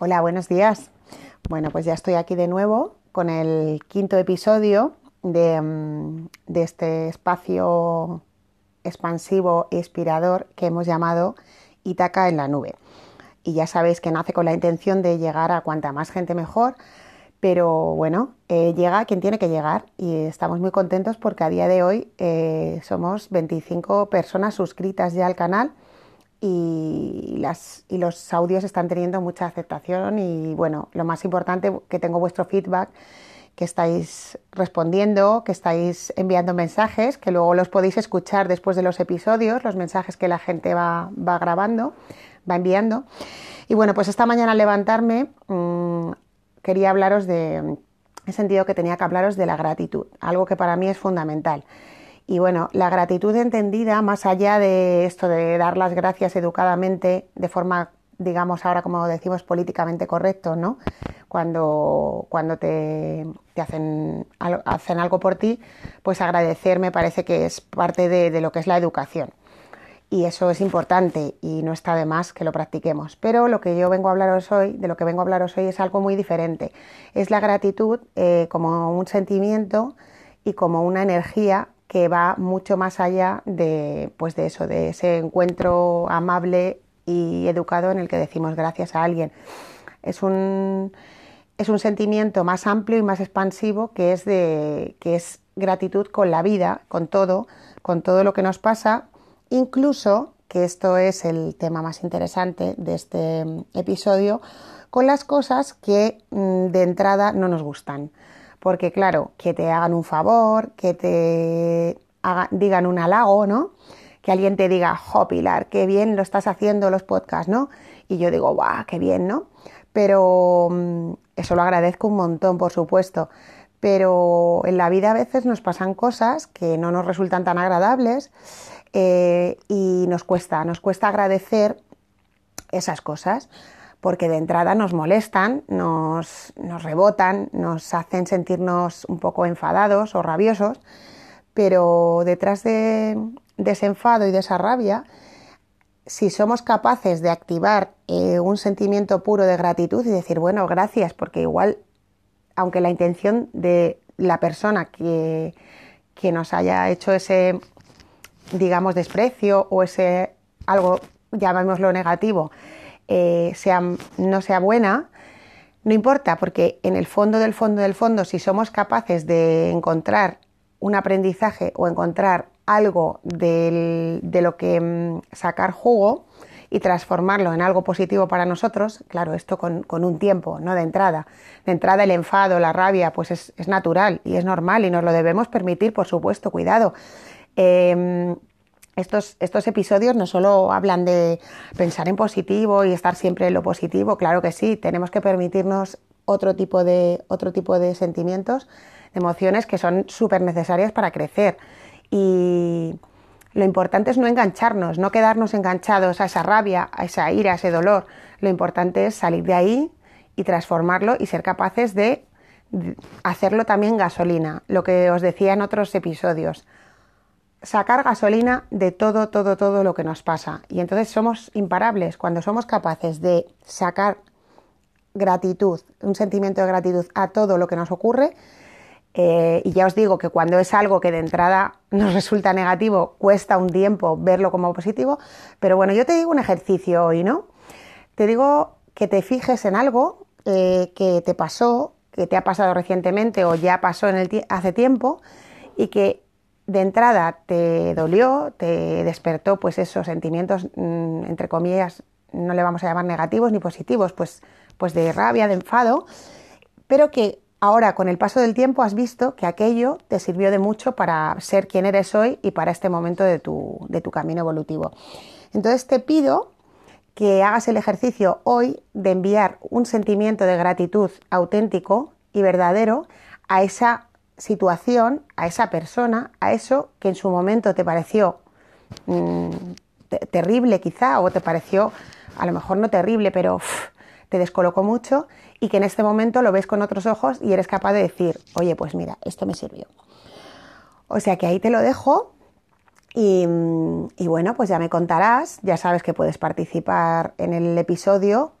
Hola, buenos días. Bueno, pues ya estoy aquí de nuevo con el quinto episodio de, mm, este espacio expansivo e inspirador que hemos llamado Itaca en la nube. Y ya sabéis que nace con la intención de llegar a cuanta más gente mejor, pero bueno, eh, llega quien tiene que llegar y estamos muy contentos porque a día de hoy eh, somos 25 personas suscritas ya al canal y, los audios están teniendo mucha aceptación y bueno, lo más importante que tengo vuestro feedback que estáis respondiendo, que estáis enviando mensajes, que luego los podéis escuchar después de los episodios, los mensajes que la gente va, va grabando, va enviando. Y bueno, pues esta mañana al levantarme mmm, quería hablaros de, he sentido que tenía que hablaros de la gratitud, algo que para mí es fundamental. Y bueno, la gratitud entendida, más allá de esto de dar las gracias educadamente, de forma, digamos ahora como decimos, políticamente correcto, ¿no? Cuando, cuando te, hacen, hacen, algo por ti, pues agradecer me parece que es parte de, de lo que es la educación y eso es importante y no está de más que lo practiquemos. Pero lo que yo vengo a hablaros hoy, de lo que vengo a hablaros hoy es algo muy diferente. Es la gratitud eh, como un sentimiento y como una energía que va mucho más allá de, pues de eso, de ese encuentro amable y educado en el que decimos gracias a alguien. Es un, es un sentimiento más amplio y más expansivo que es, de, que es gratitud con la vida, con todo, con todo lo que nos pasa incluso, que esto es el tema más interesante de este episodio, con las cosas que mm, de entrada no nos gustan. Porque claro, que te hagan un favor, que te digan un halago, ¿no? Que alguien te diga, jo, Pilar, qué bien lo estás haciendo los podcasts, ¿no? Y yo digo, guau, qué bien, ¿no? Pero mm, eso lo agradezco un montón, por supuesto. Pero en la vida a veces nos pasan cosas que no nos resultan tan agradables eh, y nos cuesta, nos cuesta agradecer esas cosas porque de entrada nos molestan, nos, nos, rebotan, nos hacen sentirnos un poco enfadados o rabiosos, pero detrás de, ese enfado y de esa rabia, si somos capaces de activar eh, un sentimiento puro de gratitud y decir, bueno, gracias, porque igual, aunque la intención de la persona que, que nos haya hecho ese, digamos, desprecio o ese algo, llamémoslo negativo, eh, sea, no sea buena, no importa, porque en el fondo del fondo del fondo, si somos capaces de encontrar un aprendizaje o encontrar algo de lo que mm, sacar jugo y transformarlo en algo positivo para nosotros, claro, esto con, con, un tiempo, no de entrada. De entrada el enfado, la rabia, pues es, es natural y es normal y nos lo debemos permitir, por supuesto, cuidado. Eh, estos, estos, episodios no solo hablan de pensar en positivo y estar siempre en lo positivo, claro que sí, tenemos que permitirnos otro tipo de, otro tipo de sentimientos, de emociones que son súper necesarias para crecer. Y lo importante es no engancharnos, no quedarnos enganchados a esa rabia, a esa ira, a ese dolor. Lo importante es salir de ahí y transformarlo y ser capaces de hacerlo también gasolina, lo que os decía en otros episodios sacar gasolina de todo, todo, todo lo que nos pasa. Y entonces somos imparables cuando somos capaces de sacar gratitud, un sentimiento de gratitud a todo lo que nos ocurre. Eh, y ya os digo que cuando es algo que de entrada nos resulta negativo, cuesta un tiempo verlo como positivo. Pero bueno, yo te digo un ejercicio hoy, ¿no? Te digo que te fijes en algo eh, que te pasó, que te ha pasado recientemente o ya pasó hace tiempo y que de entrada te dolió, te despertó pues esos sentimientos, mm, entre comillas, no le vamos a llamar negativos ni positivos, pues, pues de rabia, de enfado, pero que ahora con el paso del tiempo has visto que aquello te sirvió de mucho para ser quien eres hoy y para este momento de tu, de tu camino evolutivo. Entonces te pido que hagas el ejercicio hoy de enviar un sentimiento de gratitud auténtico y verdadero a esa situación, a esa persona, a eso que en su momento te pareció te terrible quizá, o te pareció a lo mejor no terrible, pero te descolocó mucho y que en este momento lo ves con otros ojos y eres capaz de decir, oye, pues mira, esto me sirvió. O sea que ahí te lo dejo y, y bueno, pues ya me contarás, ya sabes que puedes participar en el episodio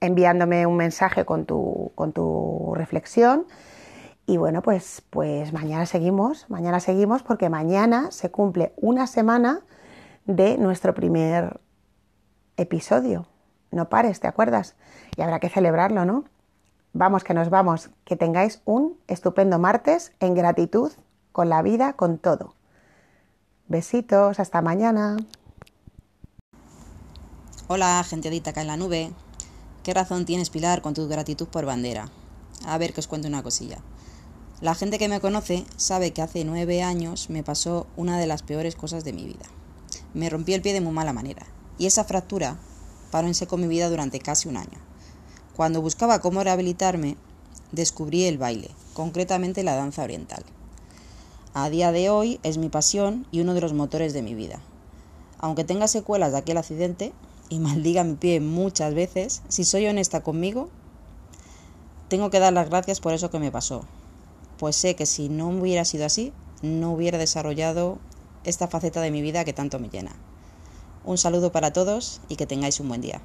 enviándome un mensaje con tu, con tu reflexión. Y bueno, pues, pues mañana seguimos, mañana seguimos porque mañana se cumple una semana de nuestro primer episodio. No pares, ¿te acuerdas? Y habrá que celebrarlo, ¿no? Vamos, que nos vamos. Que tengáis un estupendo martes en gratitud con la vida, con todo. Besitos, hasta mañana. Hola, gente de en la nube. ¿Qué razón tienes, Pilar, con tu gratitud por bandera? A ver que os cuento una cosilla. La gente que me conoce sabe que hace nueve años me pasó una de las peores cosas de mi vida. Me rompí el pie de muy mala manera. Y esa fractura paró en seco mi vida durante casi un año. Cuando buscaba cómo rehabilitarme, descubrí el baile, concretamente la danza oriental. A día de hoy es mi pasión y uno de los motores de mi vida. Aunque tenga secuelas de aquel accidente, y maldiga mi pie muchas veces, si soy honesta conmigo, tengo que dar las gracias por eso que me pasó, pues sé que si no hubiera sido así, no hubiera desarrollado esta faceta de mi vida que tanto me llena. Un saludo para todos y que tengáis un buen día.